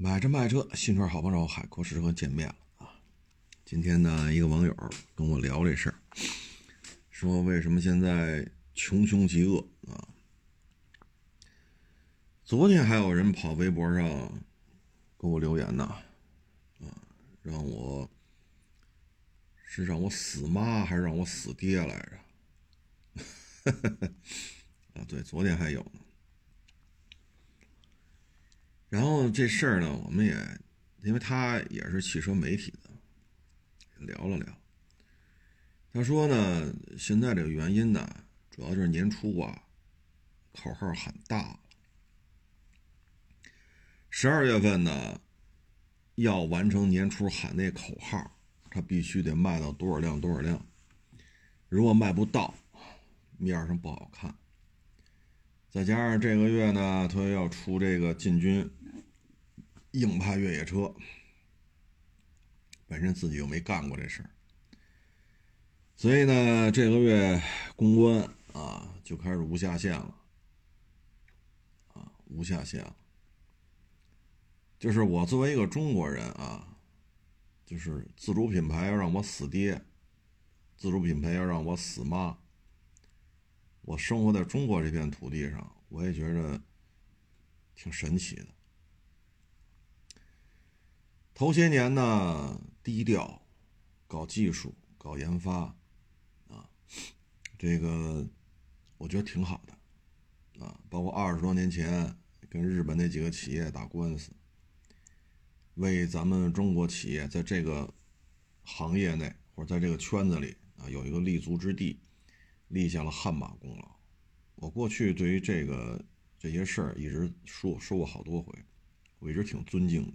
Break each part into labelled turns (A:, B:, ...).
A: 买车卖车，新车好帮手，海阔试车见面了啊！今天呢，一个网友跟我聊这事儿，说为什么现在穷凶极恶啊？昨天还有人跑微博上给我留言呢，啊，让我是让我死妈还是让我死爹来着？啊，对，昨天还有呢。然后这事儿呢，我们也，因为他也是汽车媒体的，聊了聊。他说呢，现在这个原因呢，主要就是年初啊，口号喊大了。十二月份呢，要完成年初喊那口号，他必须得卖到多少辆多少辆。如果卖不到，面上不好看。再加上这个月呢，他又要出这个进军。硬派越野车，本身自己又没干过这事儿，所以呢，这个月公关啊就开始无下限了，啊，无下限了。就是我作为一个中国人啊，就是自主品牌要让我死爹，自主品牌要让我死妈。我生活在中国这片土地上，我也觉得挺神奇的。头些年呢，低调，搞技术，搞研发，啊，这个我觉得挺好的，啊，包括二十多年前跟日本那几个企业打官司，为咱们中国企业在这个行业内或者在这个圈子里啊有一个立足之地，立下了汗马功劳。我过去对于这个这些事儿一直说说过好多回，我一直挺尊敬的。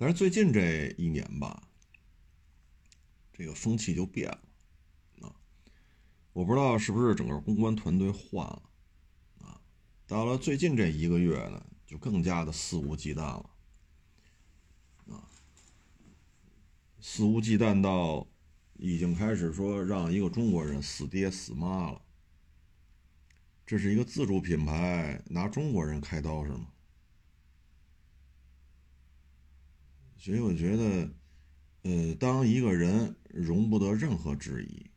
A: 但是最近这一年吧，这个风气就变了啊！我不知道是不是整个公关团队换了啊？到了最近这一个月呢，就更加的肆无忌惮了啊！肆无忌惮到已经开始说让一个中国人死爹死妈了。这是一个自主品牌，拿中国人开刀是吗？所以我觉得，呃，当一个人容不得任何质疑，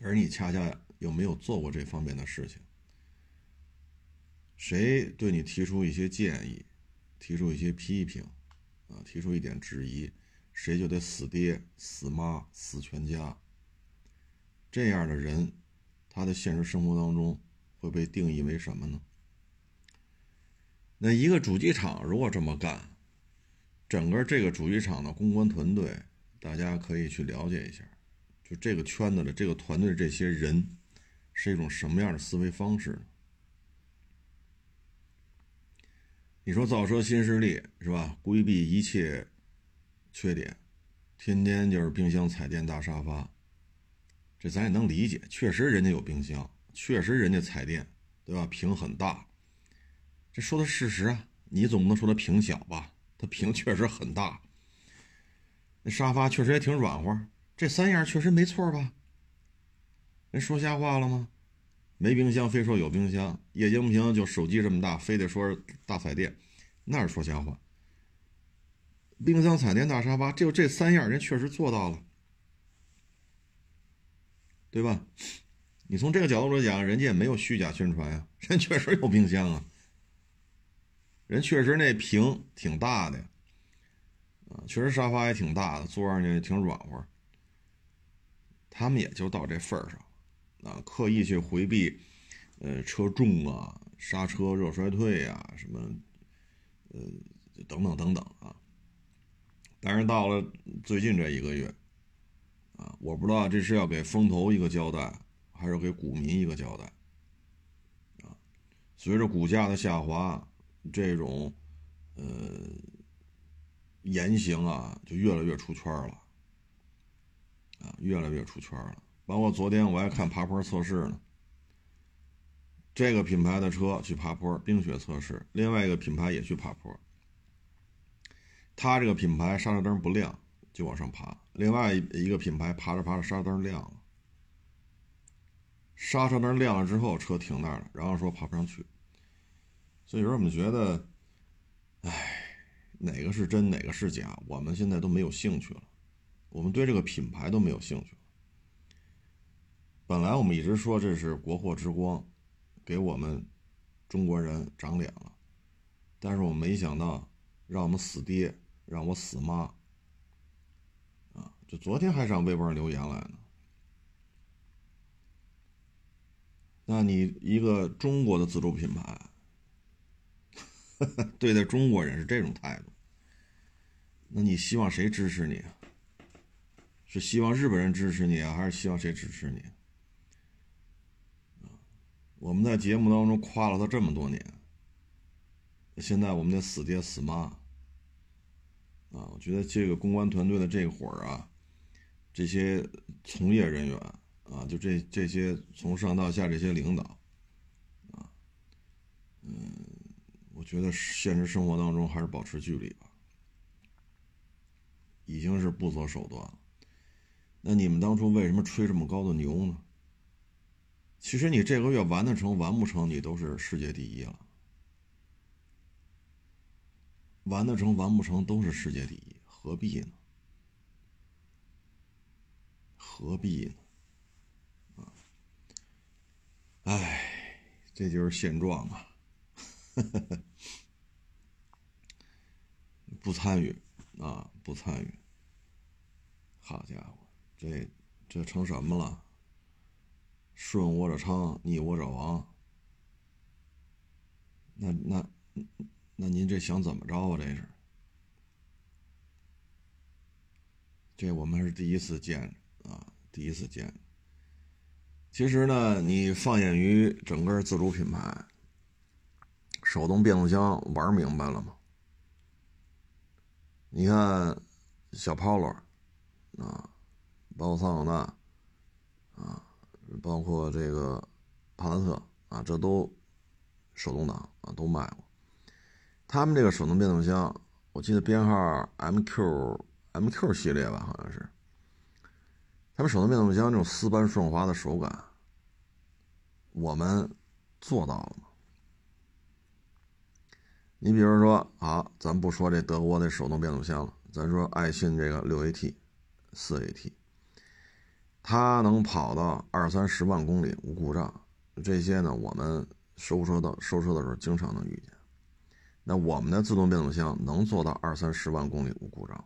A: 而你恰恰又没有做过这方面的事情，谁对你提出一些建议，提出一些批评，啊，提出一点质疑，谁就得死爹、死妈、死全家。这样的人，他的现实生活当中会被定义为什么呢？那一个主机厂如果这么干，整个这个主机厂的公关团队，大家可以去了解一下，就这个圈子的这个团队这些人，是一种什么样的思维方式？你说造车新势力是吧？规避一切缺点，天天就是冰箱、彩电、大沙发，这咱也能理解。确实人家有冰箱，确实人家彩电，对吧？屏很大，这说的事实啊，你总不能说它屏小吧？它屏确实很大，那沙发确实也挺软和，这三样确实没错吧？人说瞎话了吗？没冰箱非说有冰箱，液晶屏就手机这么大，非得说是大彩电，那是说瞎话。冰箱、彩电、大沙发，就这三样，人确实做到了，对吧？你从这个角度来讲，人家也没有虚假宣传呀，人确实有冰箱啊。人确实那屏挺大的，啊，确实沙发也挺大的，坐上去挺软和。他们也就到这份儿上，啊，刻意去回避，呃，车重啊，刹车热衰退啊，什么，呃，等等等等啊。但是到了最近这一个月，啊，我不知道这是要给风投一个交代，还是给股民一个交代，啊，随着股价的下滑。这种，呃，言行啊，就越来越出圈了，啊，越来越出圈了。包括昨天我还看爬坡测试呢，这个品牌的车去爬坡冰雪测试，另外一个品牌也去爬坡，他这个品牌刹车灯不亮就往上爬，另外一个品牌爬着爬着刹车灯亮了，刹车灯亮了之后车停那儿了，然后说爬不上去。所以说，我们觉得，哎，哪个是真，哪个是假，我们现在都没有兴趣了。我们对这个品牌都没有兴趣了。本来我们一直说这是国货之光，给我们中国人长脸了，但是我没想到让我们死爹，让我死妈。啊，就昨天还上微博上留言来呢。那你一个中国的自主品牌。对待中国人是这种态度，那你希望谁支持你？是希望日本人支持你啊，还是希望谁支持你？我们在节目当中夸了他这么多年，现在我们得死爹死妈啊！我觉得这个公关团队的这会儿啊，这些从业人员啊，就这这些从上到下这些领导啊，嗯。我觉得现实生活当中还是保持距离吧，已经是不择手段了。那你们当初为什么吹这么高的牛呢？其实你这个月完得成完不成，你都是世界第一了。完得成完不成都是世界第一，何必呢？何必呢？啊，哎，这就是现状啊。呵 不参与啊！不参与。好家伙，这这成什么了？顺我者昌，逆我者亡。那那那您这想怎么着啊？这是？这我们是第一次见啊，第一次见。其实呢，你放眼于整个自主品牌。手动变速箱玩明白了吗？你看，小 Polo 啊，包括桑塔纳啊，包括这个帕萨特啊，这都手动挡啊，都卖过。他们这个手动变速箱，我记得编号 MQ MQ 系列吧，好像是。他们手动变速箱这种丝般顺滑的手感，我们做到了吗？你比如说，好，咱不说这德国的手动变速箱了，咱说爱信这个六 AT、四 AT，它能跑到二三十万公里无故障，这些呢，我们收车的收车的时候经常能遇见。那我们的自动变速箱能做到二三十万公里无故障吗？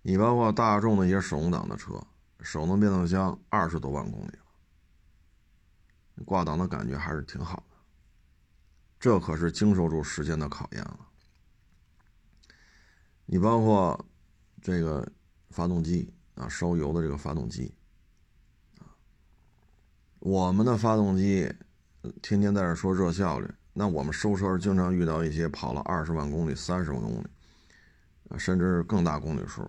A: 你包括大众的一些手动挡的车，手动变速箱二十多万公里了，挂档的感觉还是挺好的。这可是经受住时间的考验了。你包括这个发动机啊，烧油的这个发动机啊，我们的发动机天天在这说热效率，那我们收车经常遇到一些跑了二十万公里、三十万公里啊，甚至更大公里数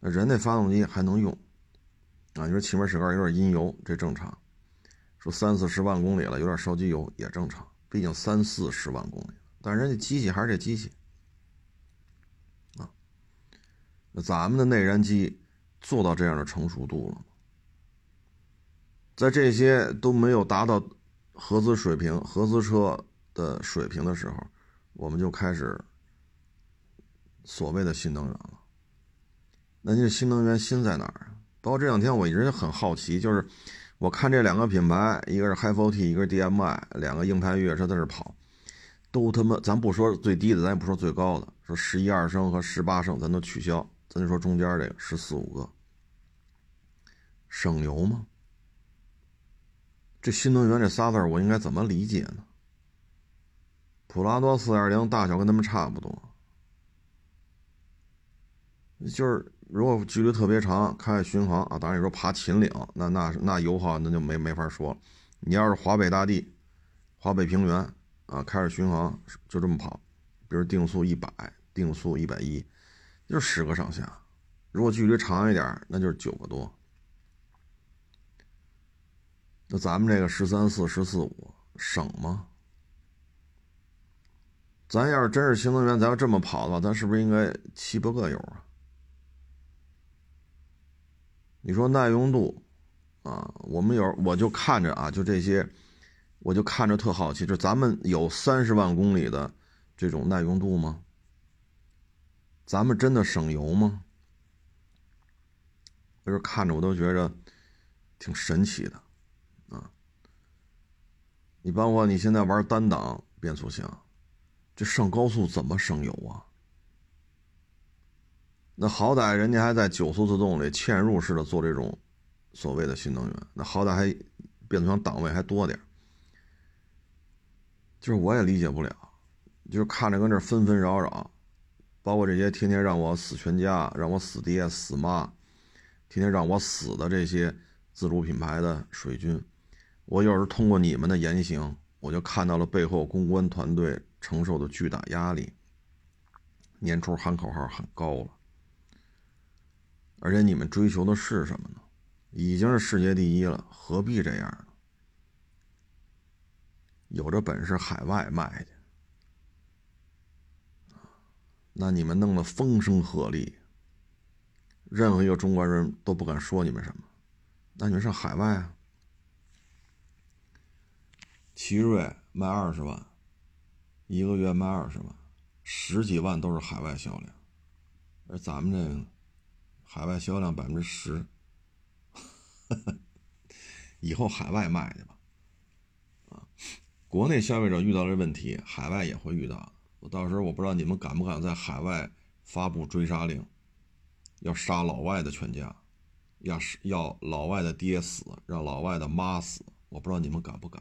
A: 那人那发动机还能用啊？你说气门室盖有点阴油，这正常；说三四十万公里了，有点烧机油也正常。毕竟三四十万公里，但人家机器还是这机器啊。那咱们的内燃机做到这样的成熟度了吗？在这些都没有达到合资水平、合资车的水平的时候，我们就开始所谓的新能源了。那这新能源新在哪儿啊？包括这两天我一直很好奇，就是。我看这两个品牌，一个是 HiForT，一个是 DMI，两个硬派越野车在这跑，都他妈，咱不说最低的，咱也不说最高的，说十一二升和十八升，咱都取消，咱就说中间这个十四五个，省油吗？这新能源这仨字我应该怎么理解呢？普拉多四点零大小跟他们差不多，就是。如果距离特别长，开巡航啊，当然你说爬秦岭，那那那油耗那就没没法说了。你要是华北大地、华北平原啊，开着巡航就这么跑，比如定速一百、定速一百一，就十个上下。如果距离长一点，那就是九个多。那咱们这个十三四、十四五省吗？咱要是真是新能源，咱要这么跑的话，咱是不是应该七八个油啊？你说耐用度，啊，我们有我就看着啊，就这些，我就看着特好奇，就咱们有三十万公里的这种耐用度吗？咱们真的省油吗？就是看着我都觉着挺神奇的啊！你包括你现在玩单档变速箱，这上高速怎么省油啊？那好歹人家还在九速自动里嵌入式的做这种所谓的新能源，那好歹还变速箱档位还多点就是我也理解不了，就是看着跟这纷纷扰扰，包括这些天天让我死全家、让我死爹死妈，天天让我死的这些自主品牌的水军，我有时通过你们的言行，我就看到了背后公关团队承受的巨大压力。年初喊口号很高了，而且你们追求的是什么呢？已经是世界第一了，何必这样呢？有这本事海外卖去，那你们弄得风声鹤唳，任何一个中国人都不敢说你们什么，那你们上海外啊？奇瑞卖二十万，一个月卖二十万，十几万都是海外销量，而咱们这个海外销量百分之十，以后海外卖去吧。啊国内消费者遇到这问题，海外也会遇到。我到时候我不知道你们敢不敢在海外发布追杀令，要杀老外的全家，要要老外的爹死，让老外的妈死。我不知道你们敢不敢？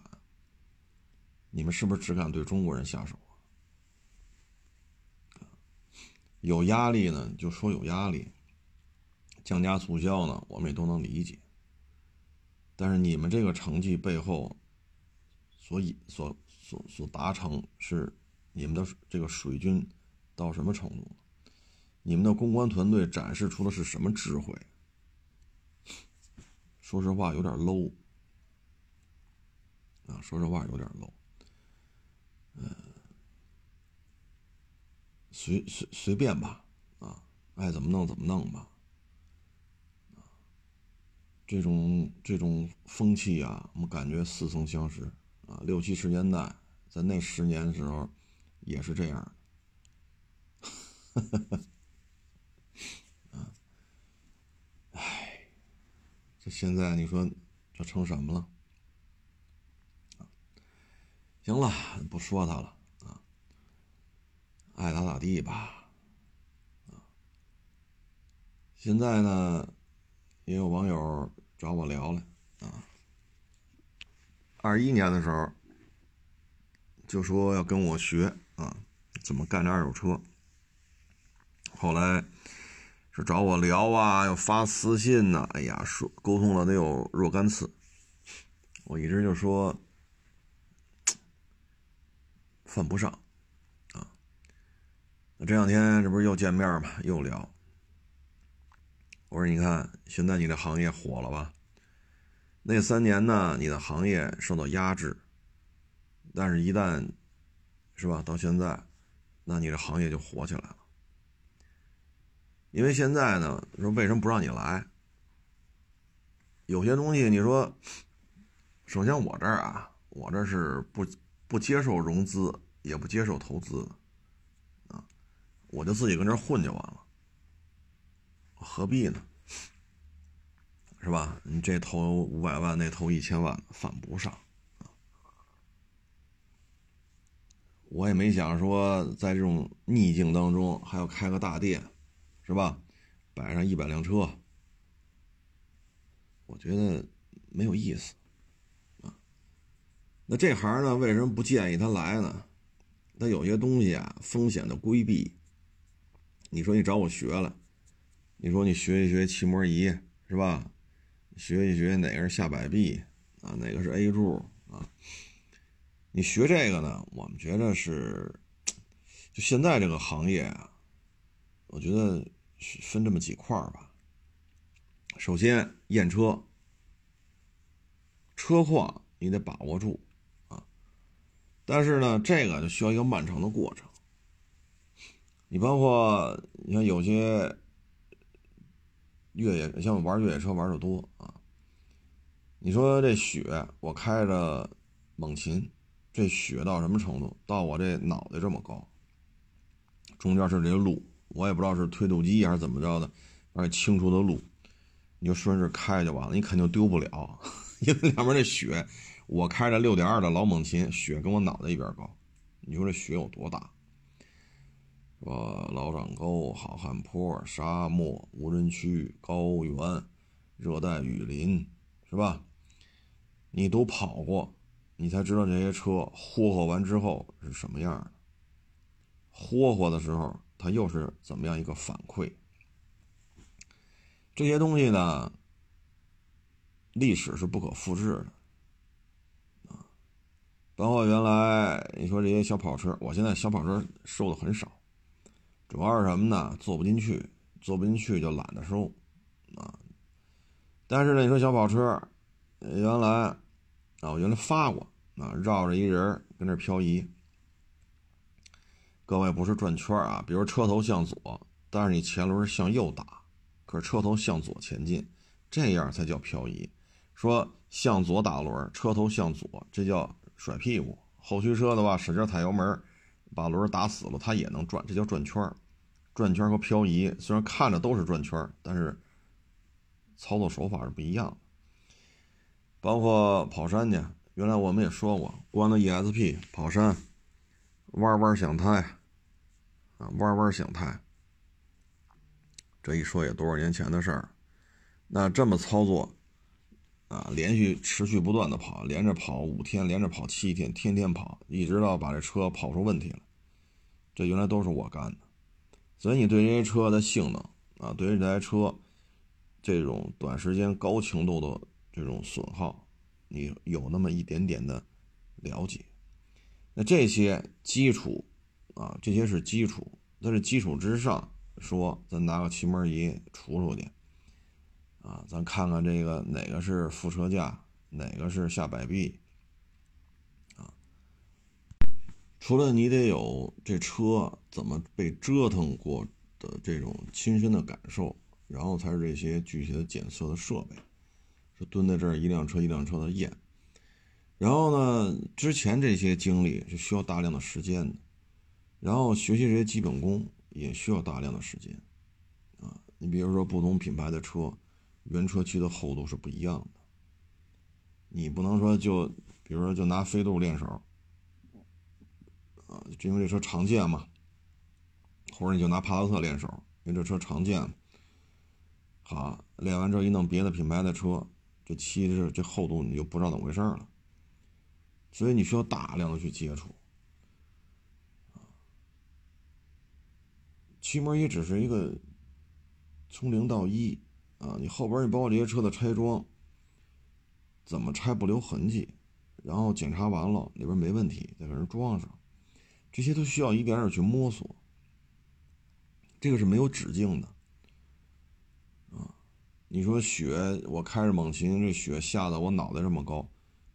A: 你们是不是只敢对中国人下手啊？有压力呢，就说有压力，降价促销呢，我们也都能理解。但是你们这个成绩背后。所以，所所所达成是你们的这个水军到什么程度？你们的公关团队展示出的是什么智慧？说实话，有点 low 啊！说实话，有点 low。嗯，随随随便吧，啊，爱怎么弄怎么弄吧。这种这种风气啊，我们感觉似曾相识。啊，六七十年代，在那十年的时候，也是这样。啊，唉，这现在你说这成什么了？行了，不说他了啊，爱咋咋地吧。啊，现在呢，也有网友找我聊了啊。二一年的时候，就说要跟我学啊，怎么干这二手车。后来是找我聊啊，又发私信呐，哎呀，说沟通了得有若干次。我一直就说 犯不上啊。那这两天这不是又见面嘛，又聊。我说你看，现在你这行业火了吧？那三年呢，你的行业受到压制，但是，一旦，是吧？到现在，那你这行业就火起来了。因为现在呢，说为什么不让你来？有些东西，你说，首先我这儿啊，我这是不不接受融资，也不接受投资，啊，我就自己跟这混就完了，何必呢？是吧？你这投五百万，那投一千万，犯不上！我也没想说在这种逆境当中还要开个大店，是吧？摆上一百辆车，我觉得没有意思啊。那这行呢，为什么不建议他来呢？那有些东西啊，风险的规避。你说你找我学了，你说你学一学漆膜仪，是吧？学一学哪个是下摆臂啊，哪个是 A 柱啊？你学这个呢？我们觉得是，就现在这个行业啊，我觉得分这么几块吧。首先验车，车况你得把握住啊。但是呢，这个就需要一个漫长的过程。你包括你看有些。越野像我玩越野车玩的多啊，你说这雪我开着猛禽，这雪到什么程度？到我这脑袋这么高，中间是这个路我也不知道是推土机还是怎么着的，而且清出的路，你就顺着开就完了，你肯定丢不了，因为两边这雪，我开着六点二的老猛禽，雪跟我脑袋一边高，你说这雪有多大？说老掌沟、好汉坡、沙漠、无人区、高原、热带雨林，是吧？你都跑过。你才知道这些车霍霍完之后是什么样的，霍霍的时候它又是怎么样一个反馈？这些东西呢，历史是不可复制的。包括原来你说这些小跑车，我现在小跑车收的很少，主要是什么呢？坐不进去，坐不进去就懒得收啊。但是呢，你说小跑车，原来。啊，我原来发过啊，绕着一人跟那漂移。各位不是转圈啊，比如车头向左，但是你前轮向右打，可是车头向左前进，这样才叫漂移。说向左打轮，车头向左，这叫甩屁股。后驱车的话，使劲踩油门，把轮打死了，它也能转，这叫转圈。转圈和漂移虽然看着都是转圈，但是操作手法是不一样的。包括跑山去，原来我们也说过，关了 ESP 跑山，弯弯响胎，啊，弯弯响胎。这一说也多少年前的事儿，那这么操作，啊，连续持续不断的跑，连着跑五天，连着跑七天，天天跑，一直到把这车跑出问题了，这原来都是我干的。所以你对这些车的性能啊，对于这台车这种短时间高强度的。这种损耗，你有那么一点点的了解。那这些基础啊，这些是基础，在这基础之上，说咱拿个气门仪除出去啊，咱看看这个哪个是副车架，哪个是下摆臂啊。除了你得有这车怎么被折腾过的这种亲身的感受，然后才是这些具体的检测的设备。就蹲在这儿，一辆车一辆车的验，然后呢，之前这些经历是需要大量的时间的，然后学习这些基本功也需要大量的时间，啊，你比如说不同品牌的车，原车漆的厚度是不一样的，你不能说就，比如说就拿飞度练手，啊，因为这车常见嘛，或者你就拿帕萨特练手，因为这车常见，好，练完之后一弄别的品牌的车。这漆这这厚度你就不知道怎么回事了，所以你需要大量的去接触，漆膜也只是一个从零到一啊，你后边你包括这些车的拆装，怎么拆不留痕迹，然后检查完了里边没问题再给人装上，这些都需要一点点去摸索，这个是没有止境的。啊你说雪，我开着猛禽，这雪下的我脑袋这么高，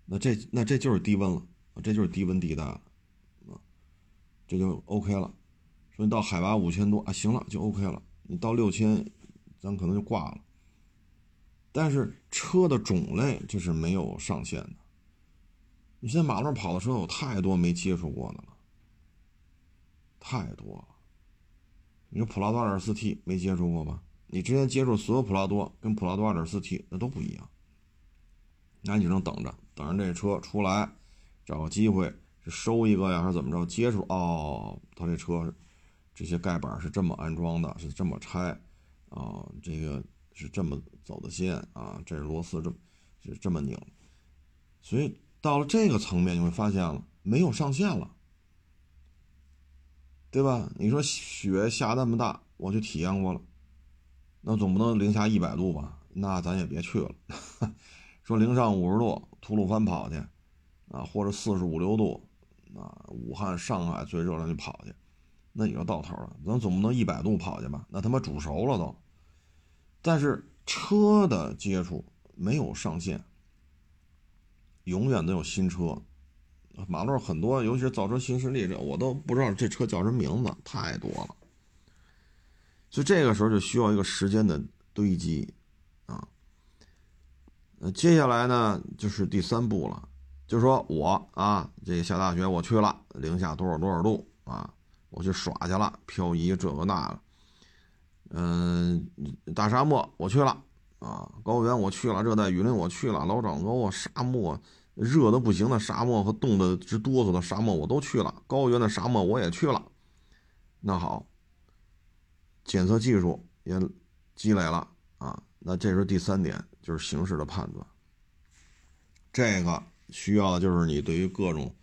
A: 那这那这就是低温了，这就是低温地带了，啊，这就 OK 了。说你到海拔五千多啊，行了就 OK 了。你到六千，咱可能就挂了。但是车的种类就是没有上限的。你现在马路上跑的车有太多没接触过的了，太多了。你说普拉多 2.4T 没接触过吧？你之前接触所有普拉多跟普拉多 2.4T 那都不一样，那你只能等着，等着这车出来，找个机会收一个呀，还是怎么着？接触哦，他这车这些盖板是这么安装的，是这么拆啊，这个是这么走的线啊，这是螺丝这是这么拧，所以到了这个层面，你会发现了没有上限了，对吧？你说雪下那么大，我去体验过了。那总不能零下一百度吧？那咱也别去了。说零上五十度，吐鲁番跑去，啊，或者四十五六度，啊，武汉、上海最热了就跑去，那也就到头了。咱总不能一百度跑去吧？那他妈煮熟了都。但是车的接触没有上限，永远都有新车。马路上很多，尤其是造车新势力，这我都不知道这车叫什么名字，太多了。就这个时候就需要一个时间的堆积，啊，那接下来呢就是第三步了，就是说我啊，这下大雪我去了，零下多少多少度啊，我去耍去了，漂移这个那个，嗯，大沙漠我去了啊，高原我去了，热带雨林我去了，老长沟啊，沙漠热的不行的沙漠和冻的直哆嗦的沙漠我都去了，高原的沙漠我也去了。那好，检测技术也积累了啊，那这是第三点，就是形势的判断。这个需要的就是你对于各种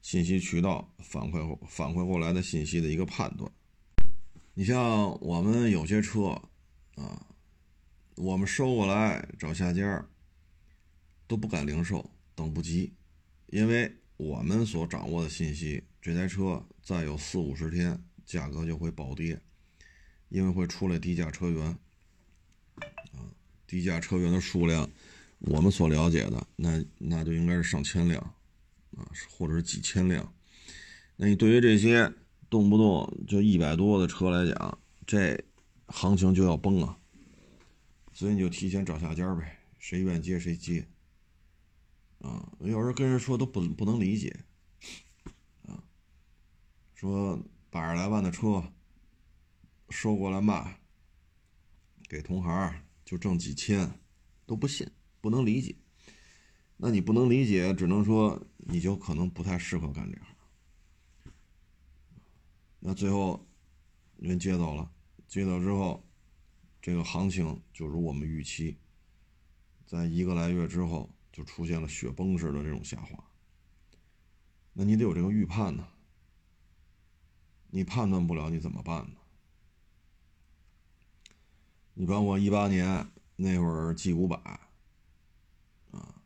A: 信息渠道反馈后反馈过来的信息的一个判断。你像我们有些车，啊，我们收过来找下家都不敢零售，等不及，因为我们所掌握的信息，这台车再有四五十天，价格就会暴跌，因为会出来低价车源，啊，低价车源的数量，我们所了解的，那那就应该是上千辆，啊，或者是几千辆，那你对于这些。动不动就一百多的车来讲，这行情就要崩啊！所以你就提前找下家呗，谁愿接谁接。啊，有人跟人说都不不能理解，啊，说百十来万的车收过来卖，给同行就挣几千，都不信，不能理解。那你不能理解，只能说你就可能不太适合干这行。那最后，人接走了，接走之后，这个行情就如我们预期，在一个来月之后就出现了雪崩式的这种下滑。那你得有这个预判呢，你判断不了你怎么办呢？你包括一八年那会儿 G 五百，啊，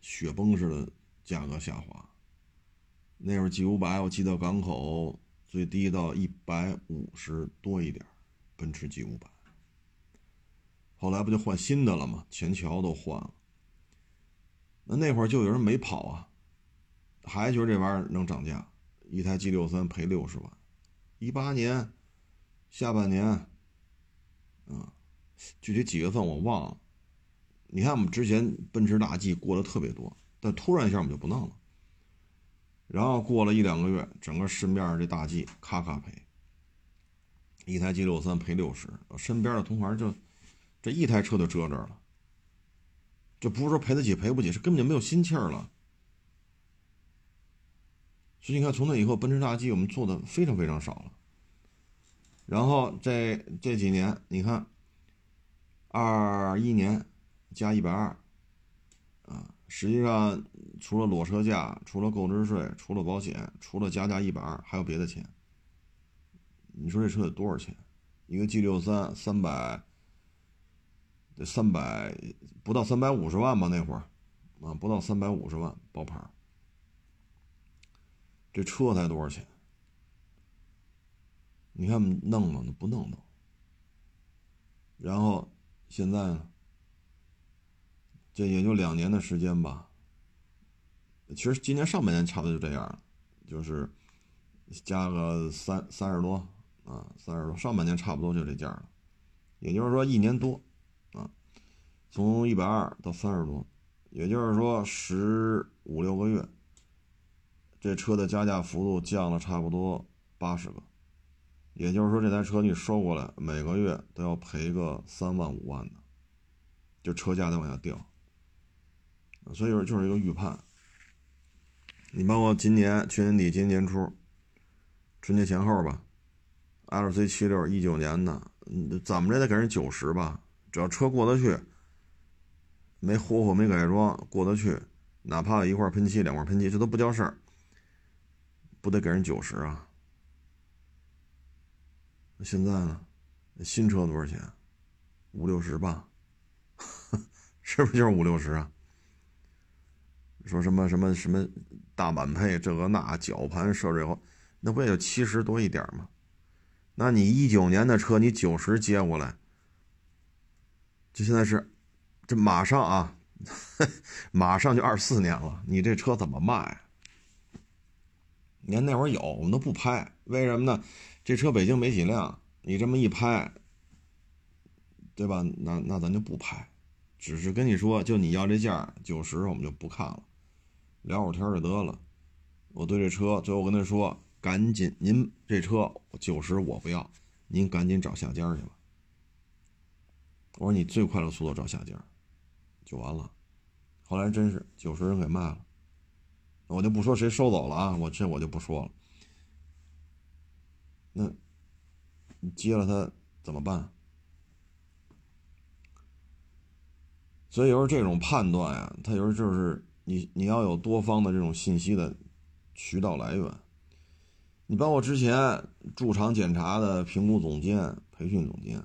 A: 雪崩式的价格下滑，那会儿 G 五百我记得港口。最低到一百五十多一点，奔驰 G 五百。后来不就换新的了吗？前桥都换了。那那会儿就有人没跑啊，还觉得这玩意儿能涨价，一台 G 六三赔六十万。一八年下半年，嗯，具体几月份我忘了。你看我们之前奔驰大 G 过得特别多，但突然一下我们就不弄了。然后过了一两个月，整个市面上这大 G 咔咔赔，一台 G 六三赔六十，身边的同行就这一台车就折这了，就不是说赔得起赔不起，是根本就没有心气儿了。所以你看，从那以后，奔驰大 G 我们做的非常非常少了。然后这这几年，你看，二一年加一百二，啊。实际上，除了裸车价，除了购置税，除了保险，除了加价一百二，还有别的钱。你说这车得多少钱？一个 G 六三三百，得三百不到三百五十万吧？那会儿啊，不到三百五十万包牌。这车才多少钱？你看弄吗？不弄弄。然后现在呢？这也就两年的时间吧。其实今年上半年差不多就这样了，就是加个三三十多啊，三十多。上半年差不多就这价了，也就是说一年多啊，从一百二到三十多，也就是说十五六个月，这车的加价幅度降了差不多八十个，也就是说这台车你收过来每个月都要赔个三万五万的，就车价在往下掉。所以说就是一个预判。你包括今年去年底、今年年初、春节前后吧，L C 七六一九年的，怎么着得给人九十吧？只要车过得去，没霍霍、没改装，过得去，哪怕一块喷漆、两块喷漆，这都不叫事儿，不得给人九十啊？那现在呢？新车多少钱？五六十吧？是不是就是五六十啊？说什么什么什么大满配这个那绞盘摄瑞后，那不也就七十多一点吗？那你一九年的车你九十接过来，就现在是，这马上啊，马上就二四年了，你这车怎么卖？你看那会儿有我们都不拍，为什么呢？这车北京没几辆，你这么一拍，对吧？那那咱就不拍，只是跟你说，就你要这价九十，我们就不看了。聊会儿天就得了。我对这车，最后跟他说：“赶紧，您这车九十我不要，您赶紧找下家去吧。”我说你最快的速度找下家，就完了。后来真是九十人给卖了，我就不说谁收走了啊，我这我就不说了。那你接了他怎么办？所以有时候这种判断呀，他有时候就是你你要有多方的这种信息的渠道来源。你包括之前驻场检查的评估总监、培训总监，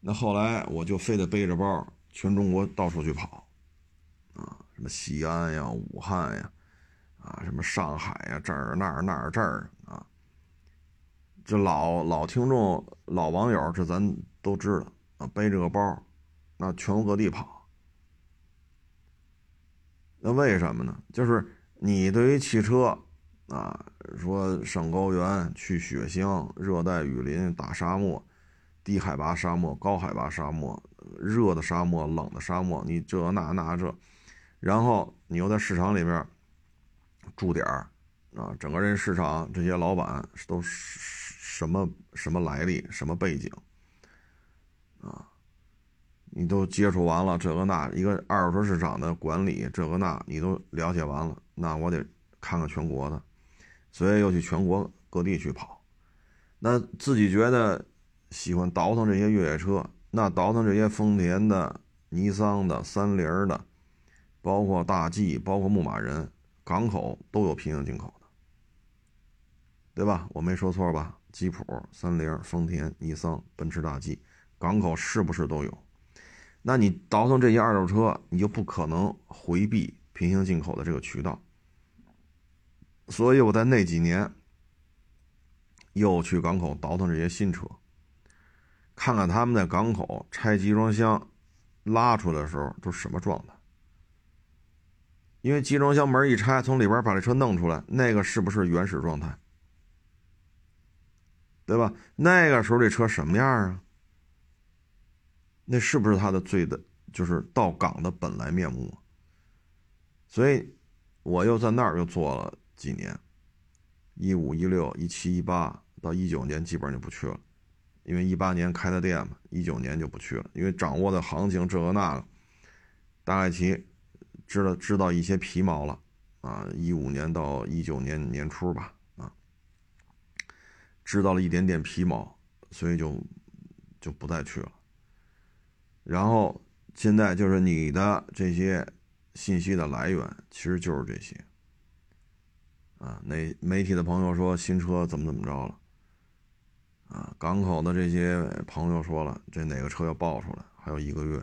A: 那后来我就非得背着包全中国到处去跑，啊，什么西安呀、武汉呀，啊，什么上海呀，这儿那儿那儿这儿啊，这老老听众、老网友，这咱都知道啊，背着个包，那全国各地跑。那为什么呢？就是你对于汽车，啊，说上高原、去雪乡、热带雨林、大沙漠、低海拔沙漠、高海拔沙漠、热的沙漠、冷的沙漠，你这那那这，然后你又在市场里边驻点儿，啊，整个人市场这些老板都什么什么来历、什么背景，啊。你都接触完了这个那一个二手车市场的管理这个那你都了解完了，那我得看看全国的，所以又去全国各地去跑。那自己觉得喜欢倒腾这些越野车，那倒腾这些丰田的、尼桑的、三菱的，包括大 G，包括牧马人，港口都有平行进口的，对吧？我没说错吧？吉普、三菱、丰田、尼桑、奔驰大 G，港口是不是都有？那你倒腾这些二手车，你就不可能回避平行进口的这个渠道。所以我在那几年又去港口倒腾这些新车，看看他们在港口拆集装箱拉出来的时候都什么状态。因为集装箱门一拆，从里边把这车弄出来，那个是不是原始状态？对吧？那个时候这车什么样啊？那是不是他的最的，就是到港的本来面目？所以，我又在那儿又做了几年，一五、一六、一七、一八到一九年，基本上就不去了，因为一八年开的店嘛，一九年就不去了，因为掌握的行情这个那个，大概其知道知道一些皮毛了啊，一五年到一九年年初吧，啊，知道了一点点皮毛，所以就就不再去了。然后现在就是你的这些信息的来源，其实就是这些啊。那媒体的朋友说新车怎么怎么着了啊？港口的这些朋友说了，这哪个车要爆出来，还有一个月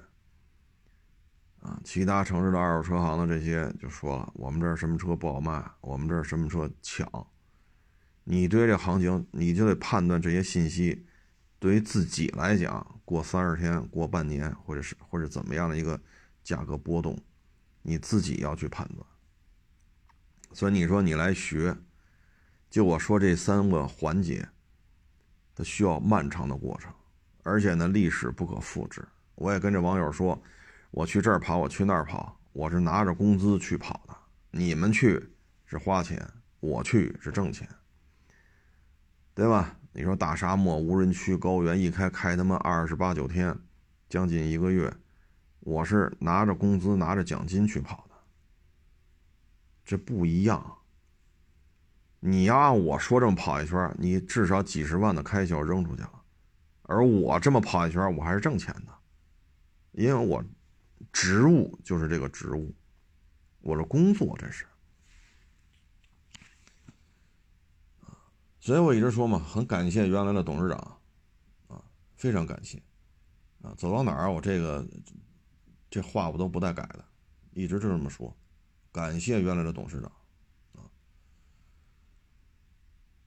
A: 啊。其他城市的二手车行的这些就说了，我们这儿什么车不好卖，我们这儿什么车抢。你对这行情，你就得判断这些信息。对于自己来讲，过三十天、过半年，或者是或者怎么样的一个价格波动，你自己要去判断。所以你说你来学，就我说这三个环节，它需要漫长的过程，而且呢，历史不可复制。我也跟这网友说，我去这儿跑，我去那儿跑，我是拿着工资去跑的，你们去是花钱，我去是挣钱，对吧？你说大沙漠、无人区、高原一开开他妈二十八九天，将近一个月，我是拿着工资、拿着奖金去跑的，这不一样。你要按我说这么跑一圈，你至少几十万的开销扔出去了，而我这么跑一圈，我还是挣钱的，因为我职务就是这个职务，我的工作这是。所以我一直说嘛，很感谢原来的董事长，啊，非常感谢，啊，走到哪儿我这个这话我都不带改的，一直就这么说，感谢原来的董事长，啊，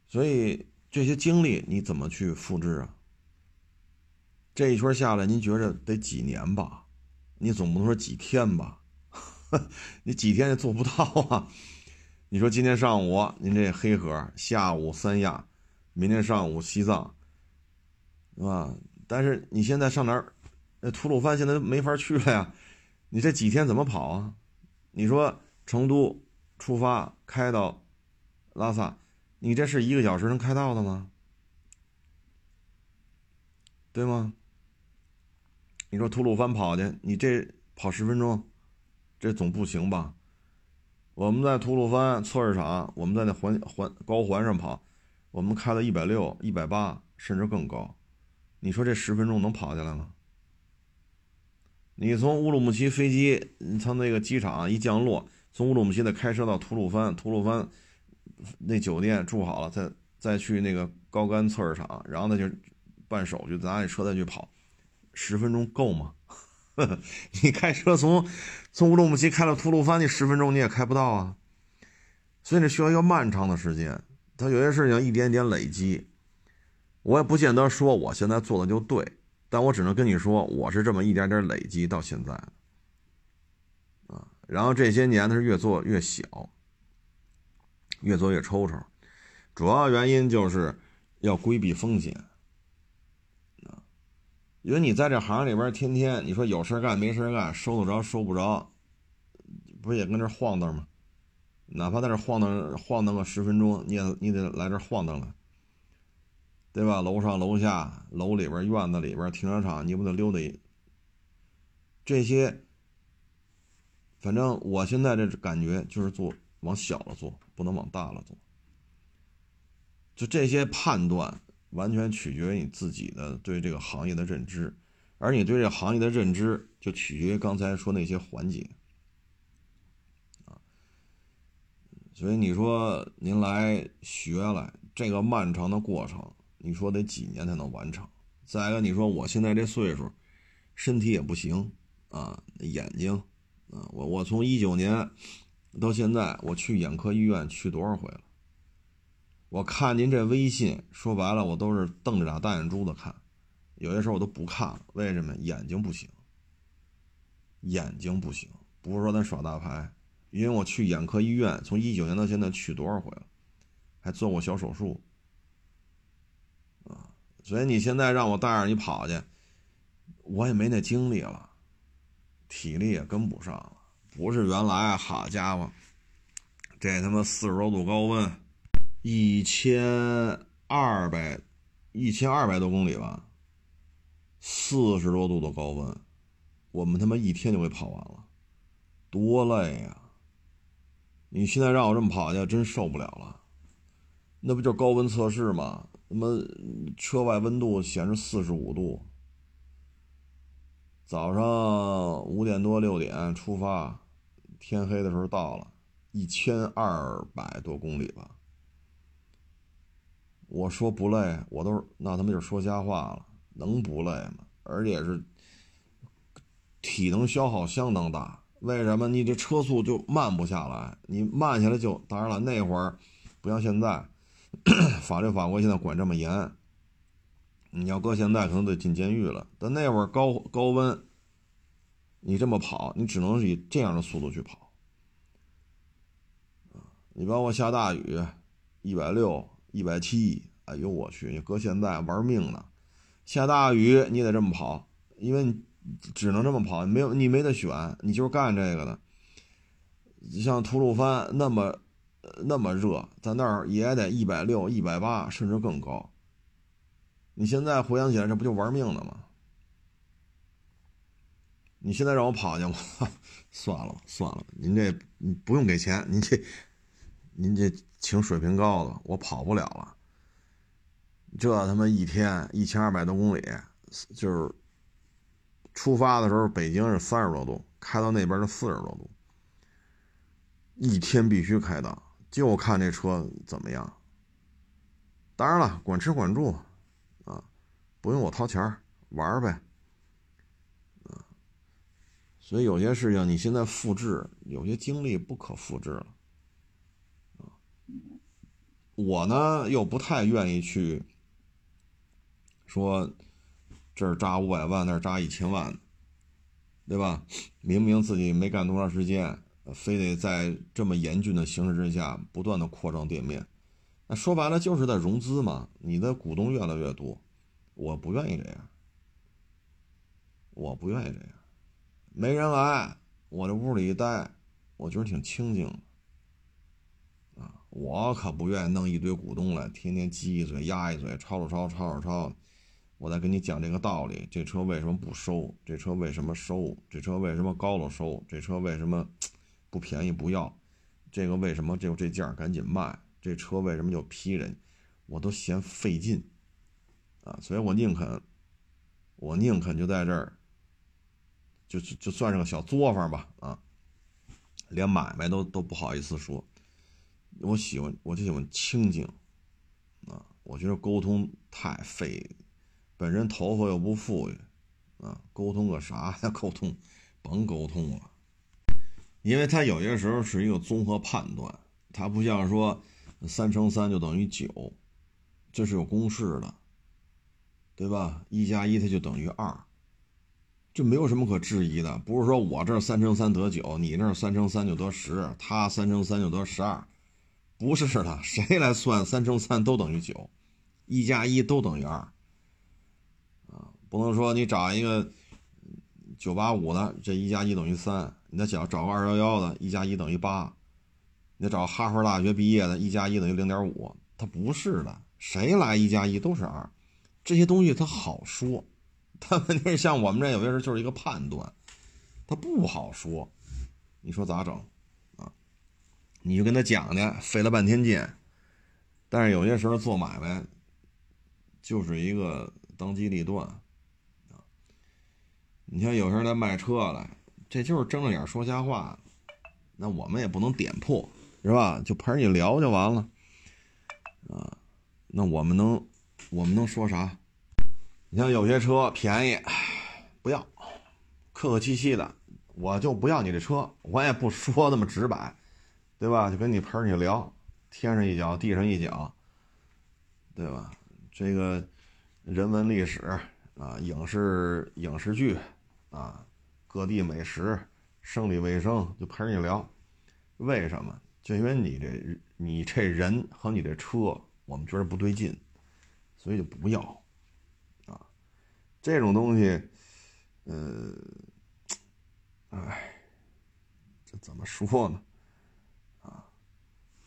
A: 所以这些经历你怎么去复制啊？这一圈下来，您觉着得几年吧？你总不能说几天吧？你几天也做不到啊？你说今天上午您这黑河，下午三亚，明天上午西藏，是吧？但是你现在上哪儿？那吐鲁番现在没法去了呀。你这几天怎么跑啊？你说成都出发开到拉萨，你这是一个小时能开到的吗？对吗？你说吐鲁番跑去，你这跑十分钟，这总不行吧？我们在吐鲁番测试场，我们在那环环高环上跑，我们开了一百六、一百八，甚至更高。你说这十分钟能跑下来吗？你从乌鲁木齐飞机，你从那个机场一降落，从乌鲁木齐再开车到吐鲁番，吐鲁番那酒店住好了，再再去那个高杆测试场，然后呢就办手续，拿那车再去跑，十分钟够吗？你开车从从乌鲁木齐开到吐鲁番，你十分钟你也开不到啊。所以你需要一个漫长的时间，它有些事情一点点累积。我也不见得说我现在做的就对，但我只能跟你说，我是这么一点点累积到现在，啊，然后这些年他是越做越小，越做越抽抽，主要原因就是要规避风险，因为你在这行里边天天你说有事干没事干，收得着收不着，不也跟这晃荡吗？哪怕在这晃荡晃荡个十分钟，你也你得来这晃荡了。对吧？楼上楼下，楼里边、院子里边、停车场，你不得溜达？这些，反正我现在这感觉就是做往小了做，不能往大了做。就这些判断，完全取决于你自己的对这个行业的认知，而你对这个行业的认知，就取决于刚才说那些环节。啊，所以你说您来学来这个漫长的过程。你说得几年才能完成？再一个，你说我现在这岁数，身体也不行啊，眼睛啊，我我从一九年到现在，我去眼科医院去多少回了？我看您这微信，说白了，我都是瞪着俩大眼珠子看，有些时候我都不看了。为什么？眼睛不行，眼睛不行，不是说咱耍大牌，因为我去眼科医院，从一九年到现在去多少回了，还做过小手术啊。所以你现在让我带着你跑去，我也没那精力了，体力也跟不上了。不是原来，好家伙，这他妈四十多度高温，一千二百，一千二百多公里吧，四十多度的高温，我们他妈一天就给跑完了，多累呀！你现在让我这么跑去，真受不了了。那不就高温测试吗？那么车外温度显示四十五度。早上五点多六点出发，天黑的时候到了，一千二百多公里吧。我说不累，我都那他妈就是说瞎话了，能不累吗？而且是体能消耗相当大。为什么？你这车速就慢不下来，你慢下来就当然了。那会儿不像现在。法律法规现在管这么严，你要搁现在可能得进监狱了。但那会儿高高温，你这么跑，你只能以这样的速度去跑。你包括下大雨，一百六、一百七，哎呦我去！你搁现在玩命呢，下大雨你得这么跑，因为你只能这么跑，没有你没得选，你就是干这个的。像吐鲁番那么。那么热，在那儿也得一百六、一百八，甚至更高。你现在回想起来，这不就玩命的吗？你现在让我跑去吗，算了算了，您这不用给钱，您这您这请水平高的，我跑不了了。这他妈一天一千二百多公里，就是出发的时候北京是三十多度，开到那边是四十多度，一天必须开到。就看这车怎么样。当然了，管吃管住，啊，不用我掏钱玩呗，啊，所以有些事情你现在复制，有些经历不可复制了，我呢又不太愿意去说这儿扎五百万，那儿扎一千万，对吧？明明自己没干多长时间。非得在这么严峻的形势之下不断的扩张店面，那说白了就是在融资嘛。你的股东越来越多，我不愿意这样，我不愿意这样。没人来，我这屋里一待，我觉得挺清静的。我可不愿意弄一堆股东来，天天叽一嘴、压一嘴、吵吵吵、吵吵吵。我再跟你讲这个道理，这车为什么不收？这车为什么收？这车为什么高了收？这车为什么不便宜不要？这个为什么就这价赶紧卖？这车为什么就批人？我都嫌费劲啊，所以我宁肯，我宁肯就在这儿，就就算是个小作坊吧啊，连买卖都都不好意思说。我喜欢，我就喜欢清静啊，我觉得沟通太费。本身头发又不富裕，啊，沟通个啥呀？沟通，甭沟通了，因为他有些时候是一个综合判断，他不像说三乘三就等于九，这是有公式的，对吧？一加一它就等于二，这没有什么可质疑的。不是说我这三乘三得九，你那三乘三就得十，他三乘三就得十二，不是的，谁来算三乘三都等于九，一加一都等于二。啊不能说你找一个九八五的，这一加一等于三；你再找找个二幺幺的，一加一等于八；你找哈佛大学毕业的，一加一等于零点五。它不是的，谁来一加一都是二。这些东西它好说，但问题像我们这有些时候就是一个判断，它不好说。你说咋整？你就跟他讲去，费了半天劲。但是有些时候做买卖就是一个当机立断啊。你像有时候来卖车来，这就是睁着眼说瞎话，那我们也不能点破，是吧？就陪你聊就完了，啊，那我们能，我们能说啥？你像有些车便宜，不要，客客气气的，我就不要你这车，我也不说那么直白，对吧？就跟你陪你聊，天上一脚地上一脚，对吧？这个人文历史啊，影视影视剧。啊，各地美食、生理卫生就陪着你聊，为什么？就因为你这你这人和你这车，我们觉得不对劲，所以就不要。啊，这种东西，呃，哎，这怎么说呢？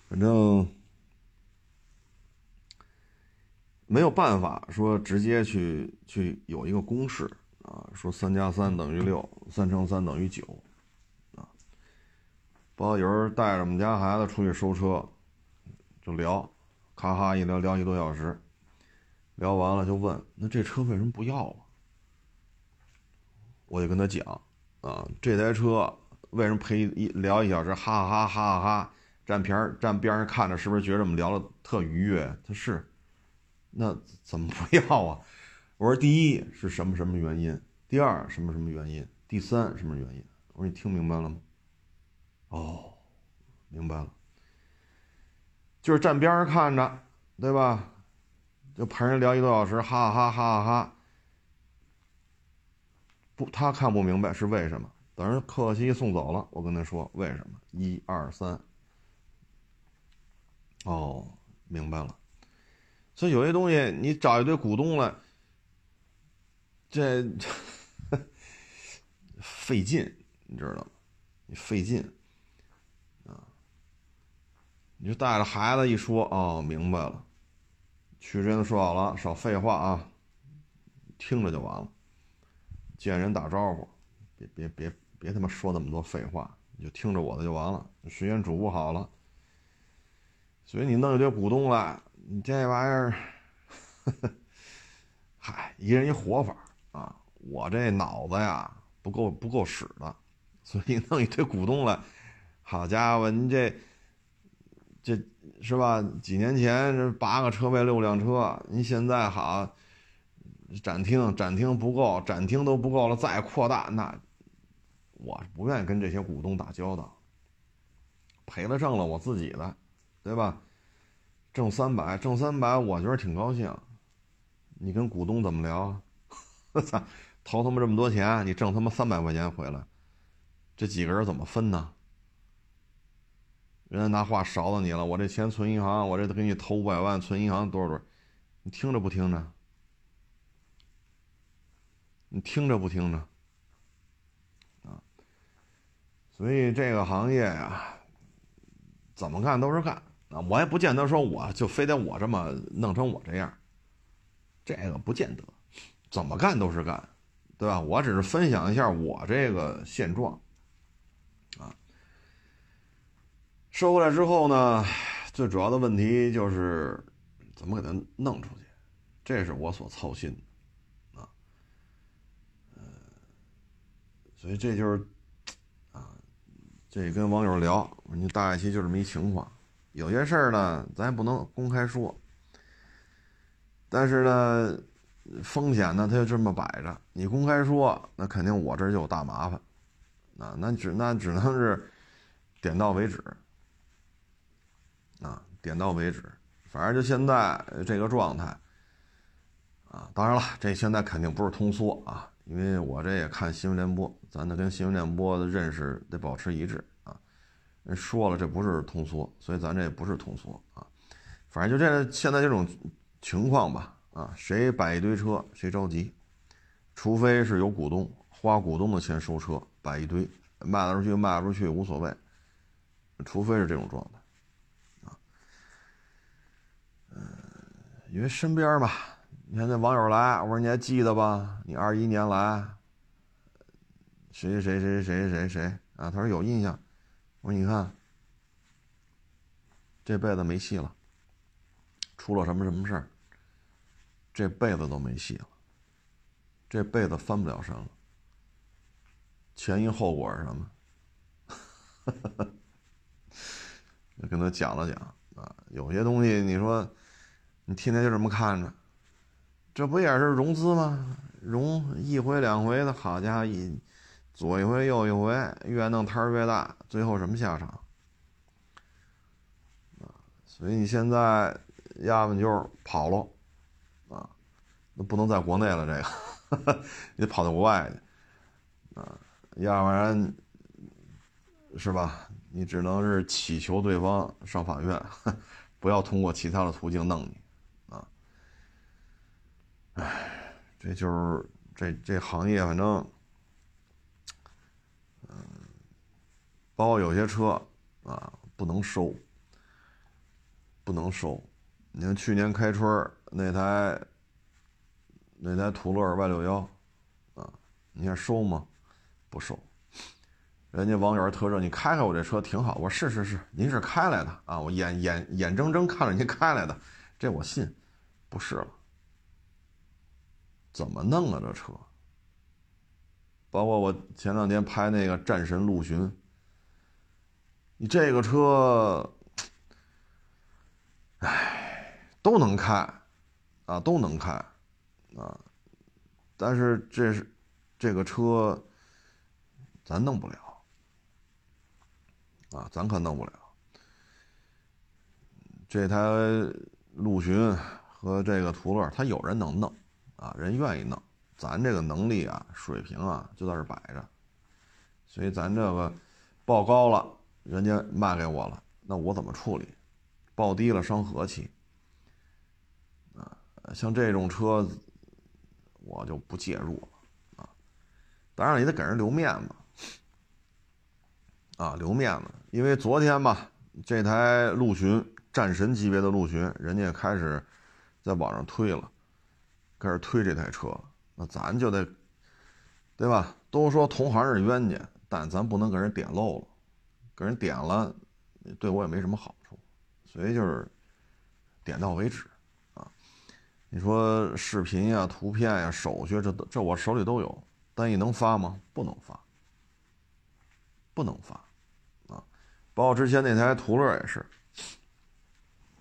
A: 反正没有办法说直接去去有一个公式。啊，说三加三等于六，三乘三等于九，啊，包括有人带着我们家孩子出去收车，就聊，咔咔一聊聊一个多小时，聊完了就问，那这车为什么不要啊？我就跟他讲，啊，这台车为什么赔一聊一小时，哈哈哈哈哈，站边站边上看着，是不是觉得我们聊的特愉悦？他是，那怎么不要啊？我说第一是什么什么原因？第二什么什么原因？第三什么原因？我说你听明白了吗？哦，明白了，就是站边上看着，对吧？就陪人聊一个多小时，哈哈哈哈哈。不，他看不明白是为什么。等人客气送走了，我跟他说为什么？一二三。哦，明白了。所以有些东西你找一堆股东来。这费劲，你知道吗？你费劲啊！你就带着孩子一说，哦，明白了。去真说好了，少废话啊，听着就完了。见人打招呼，别别别别他妈说那么多废话，你就听着我的就完了。时间嘱咐好了，所以你弄一堆股东来，你这玩意儿，嗨，一人一活法。啊，我这脑子呀不够不够使的，所以弄一堆股东来，好家伙，您这这是吧？几年前这八个车位六辆车，您现在好展厅展厅不够，展厅都不够了，再扩大那我不愿意跟这些股东打交道，赔了挣了我自己的，对吧？挣三百挣三百，我觉得挺高兴。你跟股东怎么聊？我操，投他妈这么多钱，你挣他妈三百块钱回来，这几个人怎么分呢？人家拿话勺子你了，我这钱存银行，我这给你投五百万存银行多少多少，你听着不听着？你听着不听着？啊，所以这个行业呀，怎么干都是干我也不见得说我就非得我这么弄成我这样，这个不见得。怎么干都是干，对吧？我只是分享一下我这个现状，啊，收回来之后呢，最主要的问题就是怎么给它弄出去，这是我所操心的，啊，呃，所以这就是，啊，这跟网友聊，你大概其就这么一情况，有些事儿呢，咱也不能公开说。但是呢，风险呢，它就这么摆着。你公开说，那肯定我这就有大麻烦，啊，那只那只能是点到为止，啊，点到为止。反正就现在这个状态，啊，当然了，这现在肯定不是通缩啊，因为我这也看新闻联播，咱得跟新闻联播的认识得保持一致。人说了，这不是通缩，所以咱这也不是通缩啊。反正就这现在这种。情况吧，啊，谁摆一堆车，谁着急，除非是有股东花股东的钱收车，摆一堆，卖得出去卖不出去无所谓，除非是这种状态，啊，嗯，因为身边吧，你看那网友来，我说你还记得吧？你二一年来，谁谁谁谁谁谁啊？他说有印象，我说你看，这辈子没戏了，出了什么什么事儿。这辈子都没戏了，这辈子翻不了身了。前因后果是什么？就跟他讲了讲啊，有些东西你说你天天就这么看着，这不也是融资吗？融一回两回的，好家伙，一左一回右一回，越弄摊儿越大，最后什么下场？啊，所以你现在要么就是跑了。那不能在国内了，这个 你得跑到国外去啊，要不然，是吧？你只能是祈求对方上法院，不要通过其他的途径弄你啊。唉，这就是这这行业，反正，包括有些车啊，不能收，不能收。你看去年开春那台。那台途乐 Y 六幺，啊，你看收吗？不收。人家网友特热，你开开我这车挺好。我说是是是，您是开来的啊，我眼眼眼睁睁看着您开来的，这我信。不是了，怎么弄啊这车？包括我前两天拍那个战神陆巡，你这个车，哎，都能开，啊，都能开。啊，但是这是这个车，咱弄不了啊，咱可弄不了。这台陆巡和这个途乐，他有人能弄啊，人愿意弄，咱这个能力啊、水平啊就在这摆着，所以咱这个报高了，人家卖给我了，那我怎么处理？报低了伤和气啊，像这种车。我就不介入了，啊，当然也得给人留面子，啊，留面子，因为昨天吧，这台陆巡战神级别的陆巡，人家开始在网上推了，开始推这台车，那咱就得，对吧？都说同行是冤家，但咱不能给人点漏了，给人点了，对我也没什么好处，所以就是点到为止啊。你说视频呀、图片呀、手续，这这我手里都有，但你能发吗？不能发，不能发，啊！包括之前那台途乐也是，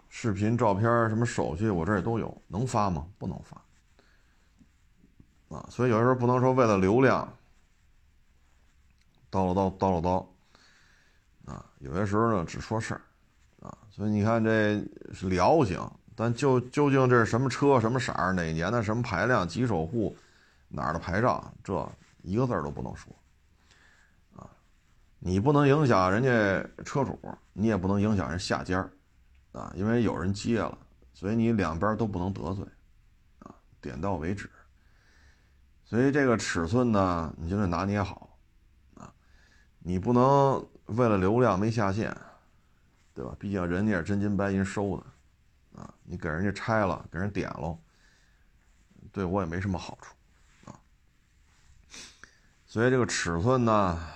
A: 视频、照片什么手续，我这也都有，能发吗？不能发，啊！所以有时候不能说为了流量，叨唠叨叨唠叨，啊！有些时候呢只说事儿，啊！所以你看这是聊行。但就究竟这是什么车、什么色儿、哪年的、什么排量、几手户、哪儿的牌照，这一个字儿都不能说，啊，你不能影响人家车主，你也不能影响人下家，啊，因为有人接了，所以你两边都不能得罪，啊，点到为止。所以这个尺寸呢，你就得拿捏好，啊，你不能为了流量没下线，对吧？毕竟人家是真金白银收的。啊，你给人家拆了，给人点了，对我也没什么好处啊。所以这个尺寸呢，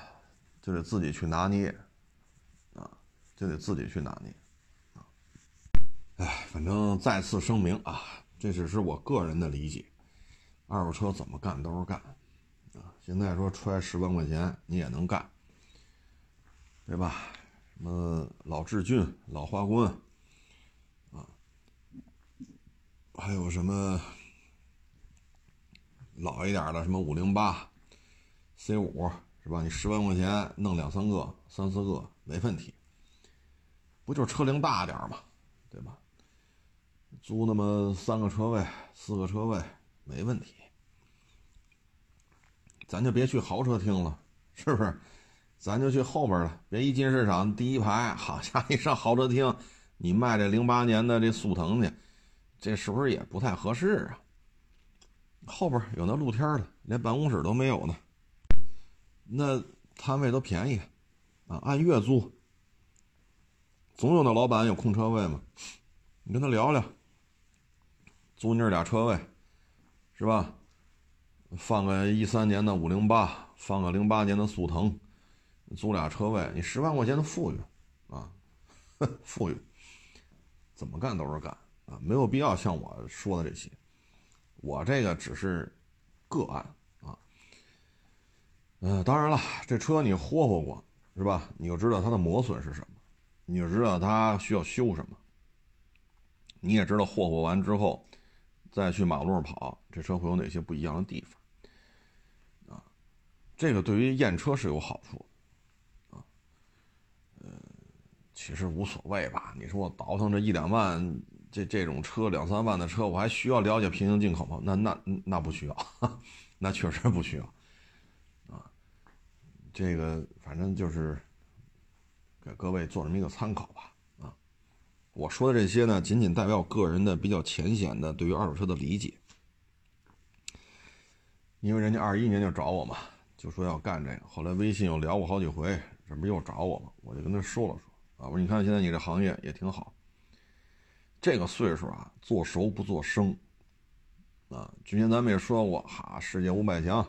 A: 就得自己去拿捏啊，就得自己去拿捏啊。哎，反正再次声明啊，这只是我个人的理解，二手车怎么干都是干啊。现在说揣十万块钱你也能干，对吧？什么老志俊、老花冠。还有什么老一点的，什么五零八、C 五是吧？你十万块钱弄两三个、三四个没问题，不就是车龄大点嘛，对吧？租那么三个车位、四个车位没问题，咱就别去豪车厅了，是不是？咱就去后边了，别一进市场第一排，好家伙，一上豪车厅，你卖这零八年的这速腾去。这是不是也不太合适啊？后边有那露天的，连办公室都没有呢。那摊位都便宜，啊，按月租。总有那老板有空车位嘛，你跟他聊聊，租你这俩车位，是吧？放个一三年的五零八，放个零八年的速腾，租俩车位，你十万块钱的富裕，啊，富裕，怎么干都是干。啊，没有必要像我说的这些，我这个只是个案啊。嗯，当然了，这车你霍霍过是吧？你就知道它的磨损是什么，你就知道它需要修什么。你也知道霍霍完之后，再去马路上跑，这车会有哪些不一样的地方啊？这个对于验车是有好处啊。呃，其实无所谓吧。你说我倒腾这一两万。这这种车两三万的车，我还需要了解平行进口吗？那那那不需要，那确实不需要，啊，这个反正就是给各位做这么一个参考吧，啊，我说的这些呢，仅仅代表我个人的比较浅显的对于二手车的理解，因为人家二一年就找我嘛，就说要干这个，后来微信又聊过好几回，这不又找我嘛，我就跟他说了说，啊，我说你看现在你这行业也挺好。这个岁数啊，做熟不做生，啊，之前咱们也说过，哈，世界五百强，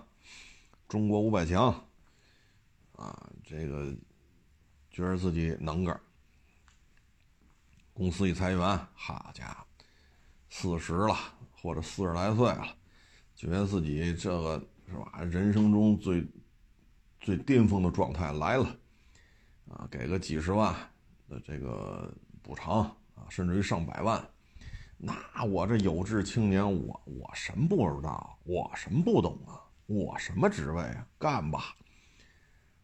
A: 中国五百强，啊，这个觉得自己能个，公司一裁员，好家伙，四十了或者四十来岁了，觉得自己这个是吧，人生中最最巅峰的状态来了，啊，给个几十万的这个补偿啊。甚至于上百万，那我这有志青年，我我什么不知道？我什么不懂啊？我什么职位啊？干吧！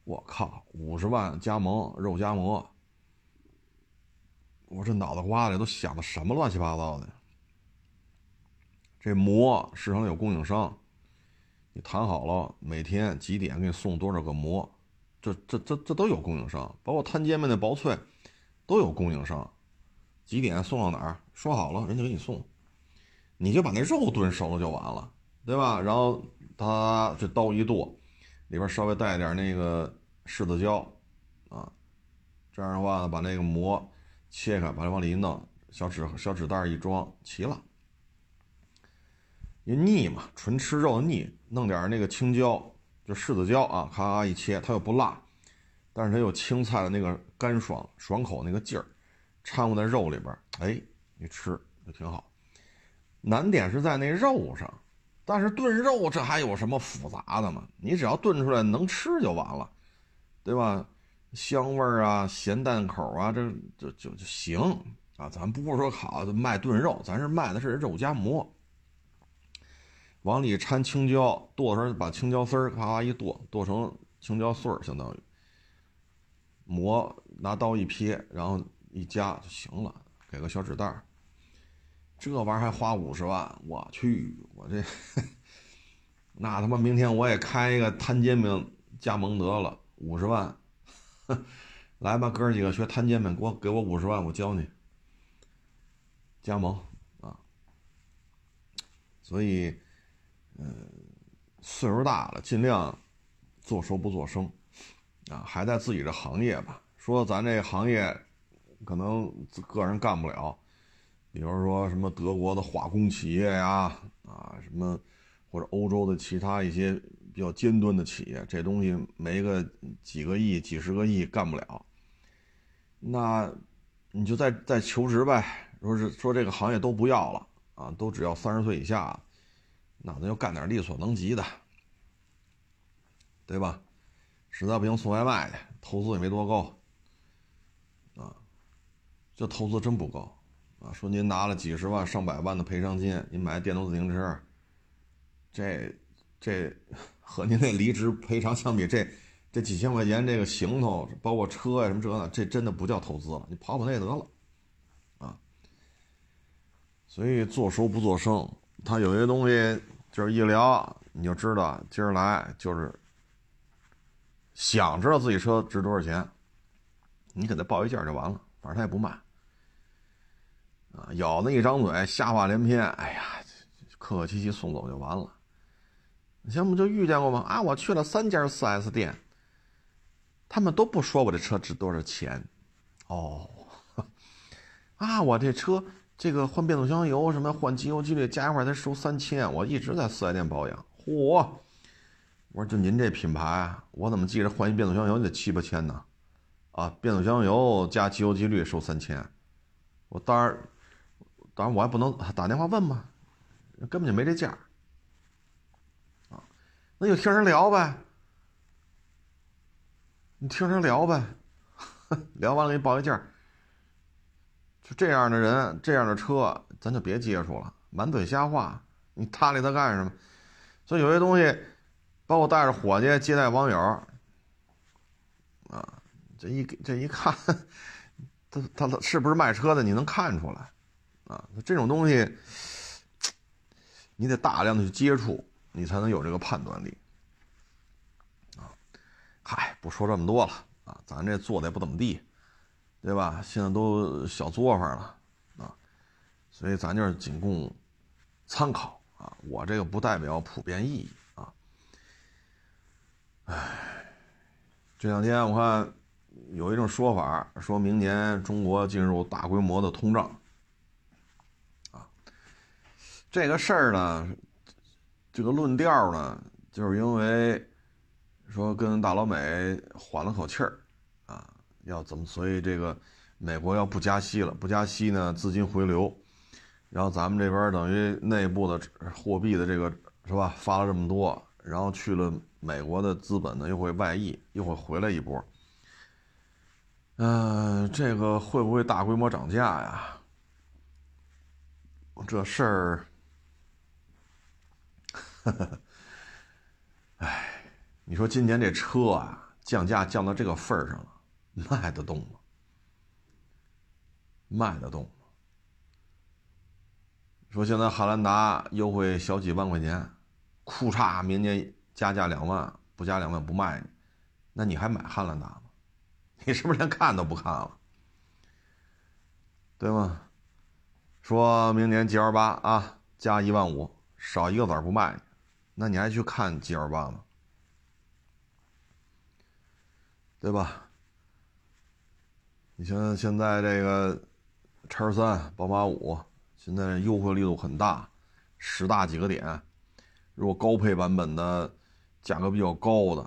A: 我靠，五十万加盟肉夹馍，我这脑袋瓜里都想的什么乱七八糟的？这馍市场有供应商，你谈好了每天几点给你送多少个馍，这这这这都有供应商，包括摊煎饼的薄脆，都有供应商。几点送到哪儿？说好了，人家给你送，你就把那肉炖熟了就完了，对吧？然后他这刀一剁，里边稍微带点那个柿子椒，啊，这样的话，把那个馍切开，把它往里一弄，小纸小纸袋一装，齐了。因为腻嘛，纯吃肉腻，弄点那个青椒，就柿子椒啊，咔一切，它又不辣，但是它有青菜的那个干爽爽口那个劲儿。掺和在肉里边，哎，你吃就挺好。难点是在那肉上，但是炖肉这还有什么复杂的吗？你只要炖出来能吃就完了，对吧？香味儿啊，咸淡口啊，这就就就行啊。咱不是说好卖炖肉，咱是卖的是肉夹馍，往里掺青椒，剁的时候把青椒丝儿咔一剁，剁成青椒碎儿，相当于磨拿刀一撇，然后。一夹就行了，给个小纸袋儿这玩意儿还花五十万，我去，我这 那他妈明天我也开一个摊煎饼加盟得了，五十万，来吧，哥几个学摊煎饼，给我给我五十万，我教你加盟啊。所以，嗯，岁数大了，尽量做熟不做生啊，还在自己这行业吧。说咱这行业。可能个人干不了，比如说什么德国的化工企业呀，啊，什么或者欧洲的其他一些比较尖端的企业，这东西没个几个亿、几十个亿干不了，那你就再再求职呗。说是说这个行业都不要了啊，都只要三十岁以下，那咱就干点力所能及的，对吧？实在不行送外卖去，投资也没多高，啊，这投资真不高啊！说您拿了几十万、上百万的赔偿金，您买电动自行车，这这和您那离职赔偿相比，这这几千块钱这个行头，包括车呀什么这的，这真的不叫投资了，你跑跑那得了，啊！所以做熟不做生，他有些东西就是一聊你就知道，今儿来就是。想知道自己车值多少钱，你给他报一价就完了，反正他也不卖。啊，咬那一张嘴，瞎话连篇。哎呀，客客气气送走就完了。前不就遇见过吗？啊，我去了三家 4S 店，他们都不说我这车值多少钱。哦，啊，我这车这个换变速箱油什么换机油机滤加一块才收三千，我一直在四 S 店保养。嚯！我说：“就您这品牌，我怎么记着换一变速箱油得七八千呢？啊，变速箱油加机油机滤收三千，我当然，当然我还不能打电话问吗？根本就没这价啊，那就听人聊呗，你听人聊呗，聊完了给你报一价。就这样的人，这样的车，咱就别接触了，满嘴瞎话，你搭理他干什么？所以有些东西。”包括带着伙计接待网友，啊，这一这一看，他他他是不是卖车的？你能看出来，啊，这种东西，你得大量的去接触，你才能有这个判断力，啊，嗨，不说这么多了，啊，咱这做的也不怎么地，对吧？现在都小作坊了，啊，所以咱就是仅供参考，啊，我这个不代表普遍意义。唉，这两天我看有一种说法，说明年中国进入大规模的通胀。啊，这个事儿呢，这个论调呢，就是因为说跟大老美缓了口气儿，啊，要怎么？所以这个美国要不加息了，不加息呢，资金回流，然后咱们这边等于内部的货币的这个是吧，发了这么多，然后去了。美国的资本呢又会外溢，又会回来一波。嗯，这个会不会大规模涨价呀？这事儿，哎，你说今年这车啊，降价降到这个份儿上了，卖得动吗？卖得动吗？说现在汉兰达优惠小几万块钱，库差明年。加价两万，不加两万不卖你，那你还买汉兰达吗？你是不是连看都不看了？对吗？说明年 G L 八啊，加一万五，少一个子不卖你，那你还去看 G L 八吗？对吧？你像现在这个叉三、宝马五，现在优惠力度很大，十大几个点，如果高配版本的。价格比较高的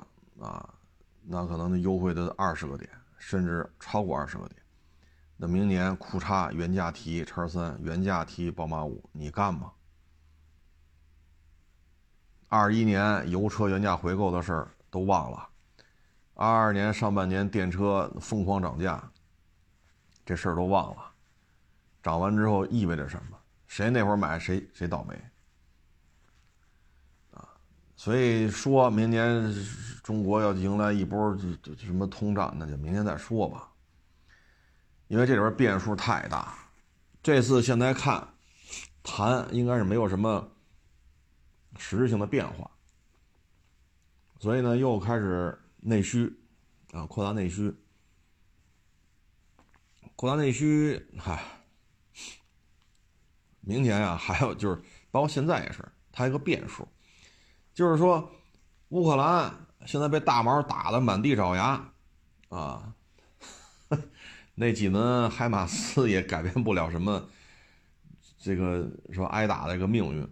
A: 啊，那可能优惠的二十个点，甚至超过二十个点。那明年库差原价提叉三，原价提宝马五，你干吗？二一年油车原价回购的事儿都忘了，二二年上半年电车疯狂涨价，这事儿都忘了。涨完之后意味着什么？谁那会儿买谁谁倒霉。所以说明年中国要迎来一波什么通胀，那就明年再说吧。因为这里边变数太大，这次现在看谈应该是没有什么实质性的变化，所以呢又开始内需啊，扩大内需，扩大内需，嗨，明年啊还有就是包括现在也是，它一个变数。就是说，乌克兰现在被大毛打得满地找牙，啊，那几门海马斯也改变不了什么这个说挨打的一个命运，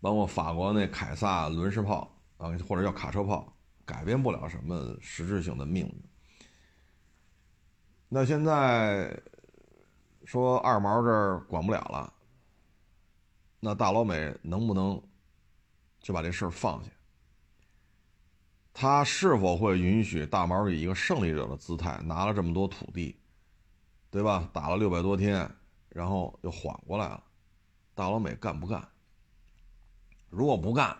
A: 包括法国那凯撒轮式炮啊，或者叫卡车炮，改变不了什么实质性的命运。那现在说二毛这儿管不了了，那大老美能不能就把这事儿放下？他是否会允许大毛以一个胜利者的姿态拿了这么多土地，对吧？打了六百多天，然后又缓过来了，大老美干不干？如果不干，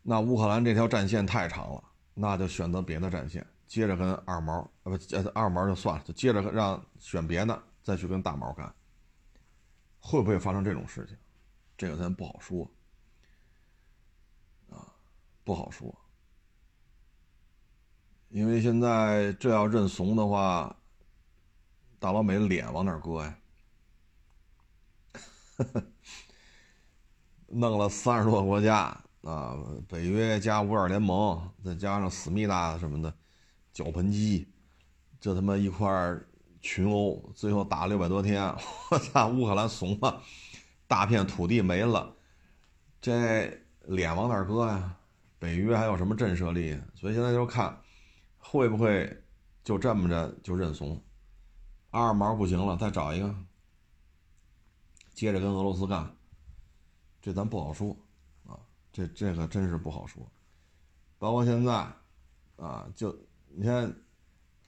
A: 那乌克兰这条战线太长了，那就选择别的战线。接着跟二毛，呃不，二毛就算了，就接着让选别的，再去跟大毛干，会不会发生这种事情？这个咱不好说，不好说，因为现在这要认怂的话，大老美脸往哪搁呀？弄了三十多个国家啊，北约加五眼联盟，再加上思密达什么的。脚盆机，这他妈一块群殴，最后打了六百多天，我操！乌克兰怂了，大片土地没了，这脸往哪搁呀？北约还有什么震慑力？所以现在就看会不会就这么着就认怂。二毛不行了，再找一个，接着跟俄罗斯干，这咱不好说啊，这这个真是不好说。包括现在啊，就。你看，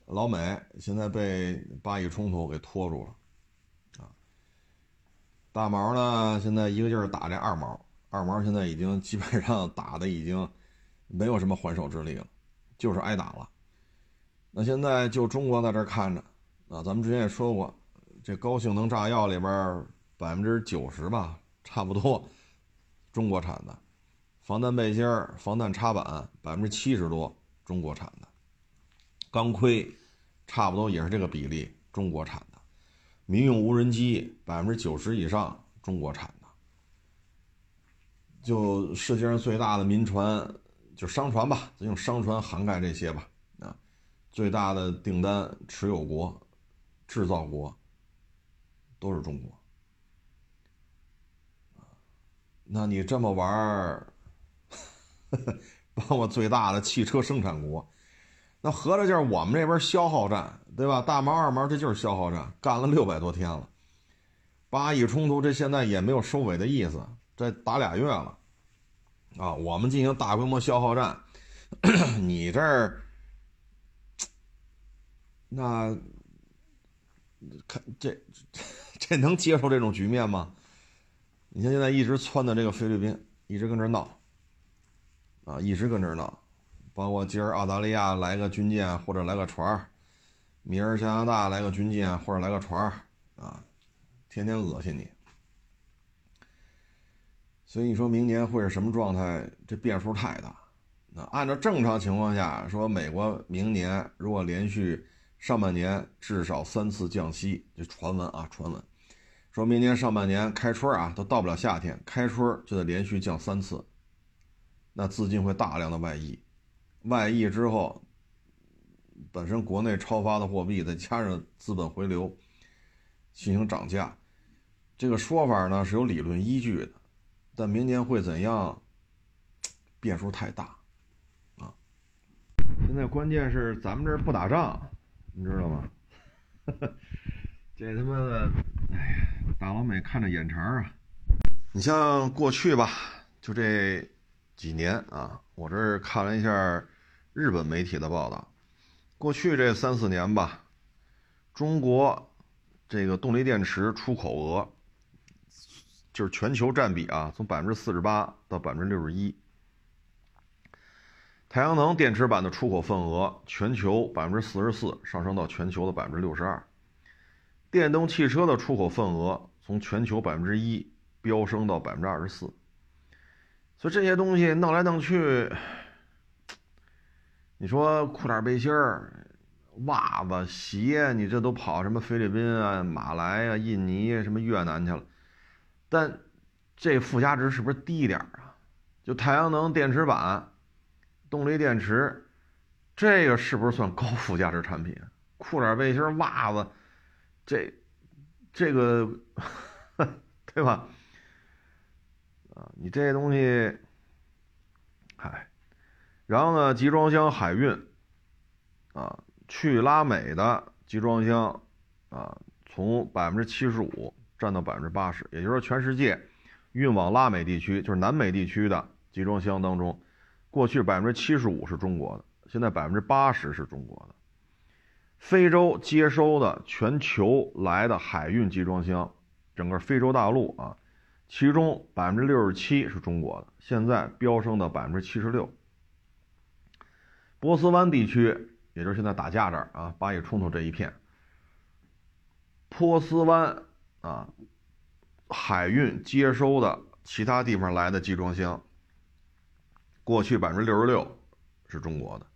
A: 老美现在被巴以冲突给拖住了，啊，大毛呢现在一个劲儿打这二毛，二毛现在已经基本上打的已经没有什么还手之力了，就是挨打了。那现在就中国在这看着，啊，咱们之前也说过，这高性能炸药里边百分之九十吧，差不多中国产的，防弹背心防弹插板百分之七十多中国产的。钢盔，差不多也是这个比例，中国产的；民用无人机百分之九十以上中国产的。就世界上最大的民船，就商船吧，咱用商船涵盖这些吧。啊，最大的订单持有国、制造国都是中国。那你这么玩儿，包括最大的汽车生产国。那合着就是我们这边消耗战，对吧？大毛二毛这就是消耗战，干了六百多天了。巴以冲突这现在也没有收尾的意思，这打俩月了，啊，我们进行大规模消耗战，你这儿那看这这能接受这种局面吗？你看现在一直窜的这个菲律宾，一直跟这闹，啊，一直跟这闹。包括今儿澳大利亚来个军舰或者来个船儿，明儿加拿大来个军舰或者来个船儿，啊，天天恶心你。所以你说明年会是什么状态？这变数太大。那按照正常情况下说，美国明年如果连续上半年至少三次降息，这传闻啊，传闻，说明年上半年开春啊都到不了夏天，开春就得连续降三次，那资金会大量的外溢。外溢之后，本身国内超发的货币再加上资本回流，进行涨价，这个说法呢是有理论依据的，但明年会怎样，变数太大，啊！现在关键是咱们这儿不打仗，你知道吗？这他妈的，哎呀，大老美看着眼馋啊！你像过去吧，就这几年啊，我这儿看了一下。日本媒体的报道，过去这三四年吧，中国这个动力电池出口额，就是全球占比啊，从百分之四十八到百分之六十一。太阳能电池板的出口份额，全球百分之四十四上升到全球的百分之六十二。电动汽车的出口份额从全球百分之一飙升到百分之二十四。所以这些东西弄来弄去。你说裤衩背心儿、袜子、鞋，你这都跑什么菲律宾啊、马来啊、印尼、什么越南去了？但这附加值是不是低一点啊？就太阳能电池板、动力电池，这个是不是算高附加值产品？裤衩背心袜子，这这个，对吧？啊，你这东西，嗨，然后呢，集装箱海运，啊，去拉美的集装箱，啊，从百分之七十五占到百分之八十，也就是说，全世界运往拉美地区，就是南美地区的集装箱当中，过去百分之七十五是中国的，现在百分之八十是中国的。非洲接收的全球来的海运集装箱，整个非洲大陆啊，其中百分之六十七是中国的，现在飙升到百分之七十六。波斯湾地区，也就是现在打架这儿啊，巴以冲突这一片，波斯湾啊，海运接收的其他地方来的集装箱，过去百分之六十六是中国的，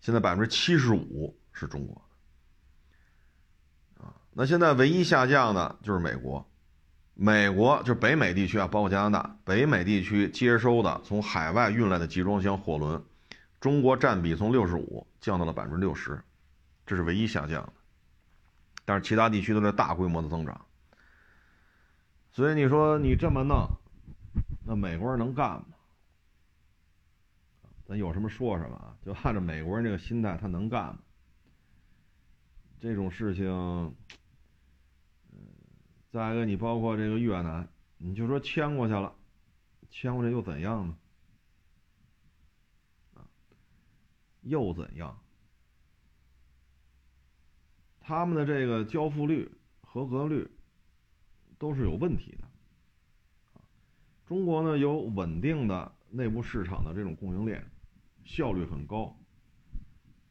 A: 现在百分之七十五是中国。那现在唯一下降的就是美国，美国就是北美地区啊，包括加拿大，北美地区接收的从海外运来的集装箱货轮，中国占比从六十五降到了百分之六十，这是唯一下降的。但是其他地区都在大规模的增长，所以你说你这么弄，那美国人能干吗？咱有什么说什么啊，就按照美国人这个心态，他能干吗？这种事情。再一个，你包括这个越南，你就说迁过去了，迁过去又怎样呢？啊，又怎样？他们的这个交付率、合格率都是有问题的。中国呢有稳定的内部市场的这种供应链，效率很高，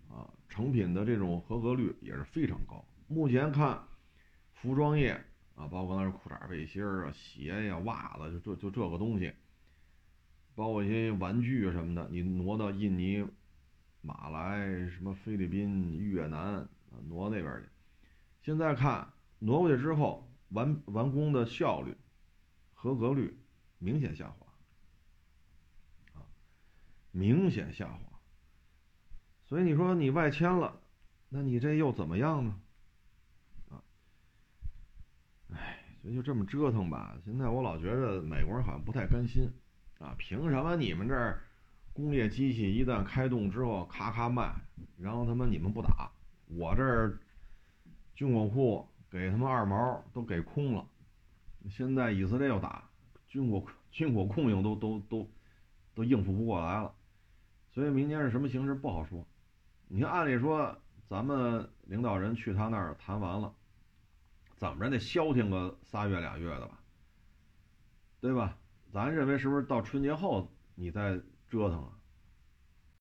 A: 啊，成品的这种合格率也是非常高。目前看，服装业。啊，包括那是裤衩、背心儿啊、鞋呀、袜子，就这就这个东西，包括一些玩具什么的，你挪到印尼、马来、什么菲律宾、越南啊，挪那边去。现在看挪过去之后，完完工的效率、合格率明显下滑，啊，明显下滑。所以你说你外迁了，那你这又怎么样呢？啊，哎所以就这么折腾吧。现在我老觉得美国人好像不太甘心，啊，凭什么你们这儿工业机器一旦开动之后咔咔卖，然后他妈你们不打，我这儿军火库给他们二毛都给空了。现在以色列要打，军火军火供应都都都都应付不过来了。所以明年是什么形势不好说。你看，按理说咱们领导人去他那儿谈完了。怎么着得消停个仨月俩月的吧，对吧？咱认为是不是到春节后你再折腾啊？